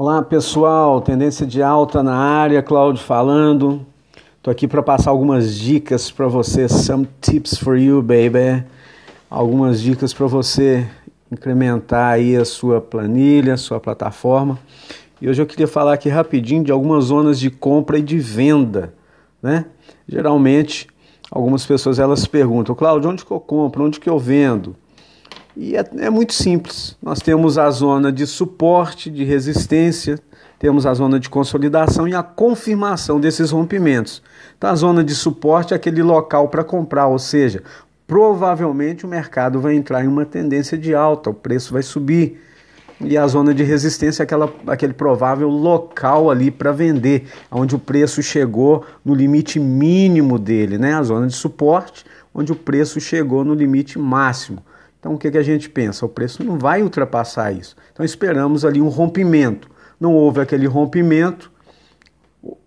Olá pessoal, tendência de alta na área, Claudio falando. Tô aqui para passar algumas dicas para você, some tips for you, baby. Algumas dicas para você incrementar aí a sua planilha, a sua plataforma. E hoje eu queria falar aqui rapidinho de algumas zonas de compra e de venda, né? Geralmente, algumas pessoas elas perguntam, Claudio, onde que eu compro, onde que eu vendo? E é, é, muito simples. Nós temos a zona de suporte, de resistência, temos a zona de consolidação e a confirmação desses rompimentos. Então, a zona de suporte é aquele local para comprar, ou seja, provavelmente o mercado vai entrar em uma tendência de alta, o preço vai subir. E a zona de resistência é aquela, aquele provável local ali para vender, onde o preço chegou no limite mínimo dele, né? A zona de suporte, onde o preço chegou no limite máximo. Então o que, que a gente pensa? O preço não vai ultrapassar isso. Então esperamos ali um rompimento. Não houve aquele rompimento,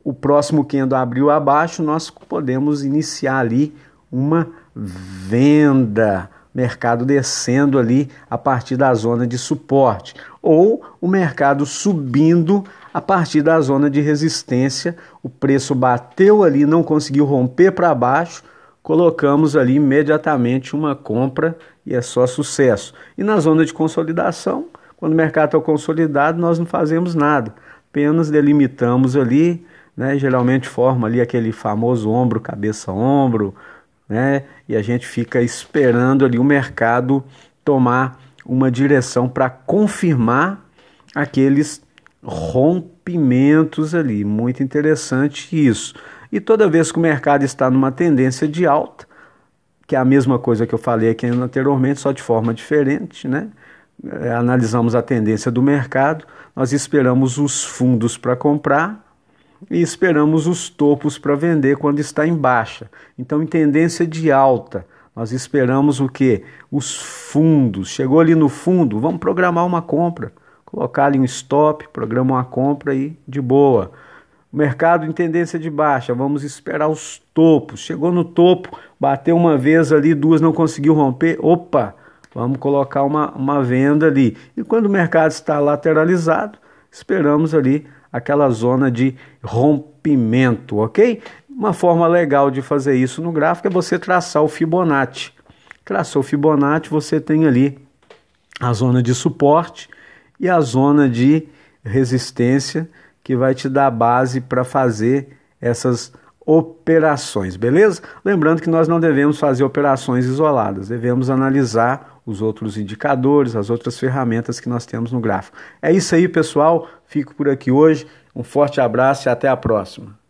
o próximo candle abriu abaixo, nós podemos iniciar ali uma venda, mercado descendo ali a partir da zona de suporte, ou o mercado subindo a partir da zona de resistência, o preço bateu ali, não conseguiu romper para baixo, colocamos ali imediatamente uma compra e é só sucesso. E na zona de consolidação, quando o mercado está consolidado, nós não fazemos nada, apenas delimitamos ali, né, geralmente forma ali aquele famoso ombro, cabeça-ombro, né, e a gente fica esperando ali o mercado tomar uma direção para confirmar aqueles rompimentos ali. Muito interessante isso. E toda vez que o mercado está numa tendência de alta, que é a mesma coisa que eu falei aqui anteriormente, só de forma diferente, né? É, analisamos a tendência do mercado, nós esperamos os fundos para comprar e esperamos os topos para vender quando está em baixa. Então, em tendência de alta, nós esperamos o que? Os fundos. Chegou ali no fundo, vamos programar uma compra, colocar ali um stop, programa uma compra aí de boa. O mercado em tendência de baixa, vamos esperar os topos. Chegou no topo, bateu uma vez ali, duas não conseguiu romper. Opa, vamos colocar uma, uma venda ali. E quando o mercado está lateralizado, esperamos ali aquela zona de rompimento, ok? Uma forma legal de fazer isso no gráfico é você traçar o Fibonacci. Traçou o Fibonacci, você tem ali a zona de suporte e a zona de resistência que vai te dar base para fazer essas operações, beleza? Lembrando que nós não devemos fazer operações isoladas, devemos analisar os outros indicadores, as outras ferramentas que nós temos no gráfico. É isso aí, pessoal. Fico por aqui hoje. Um forte abraço e até a próxima.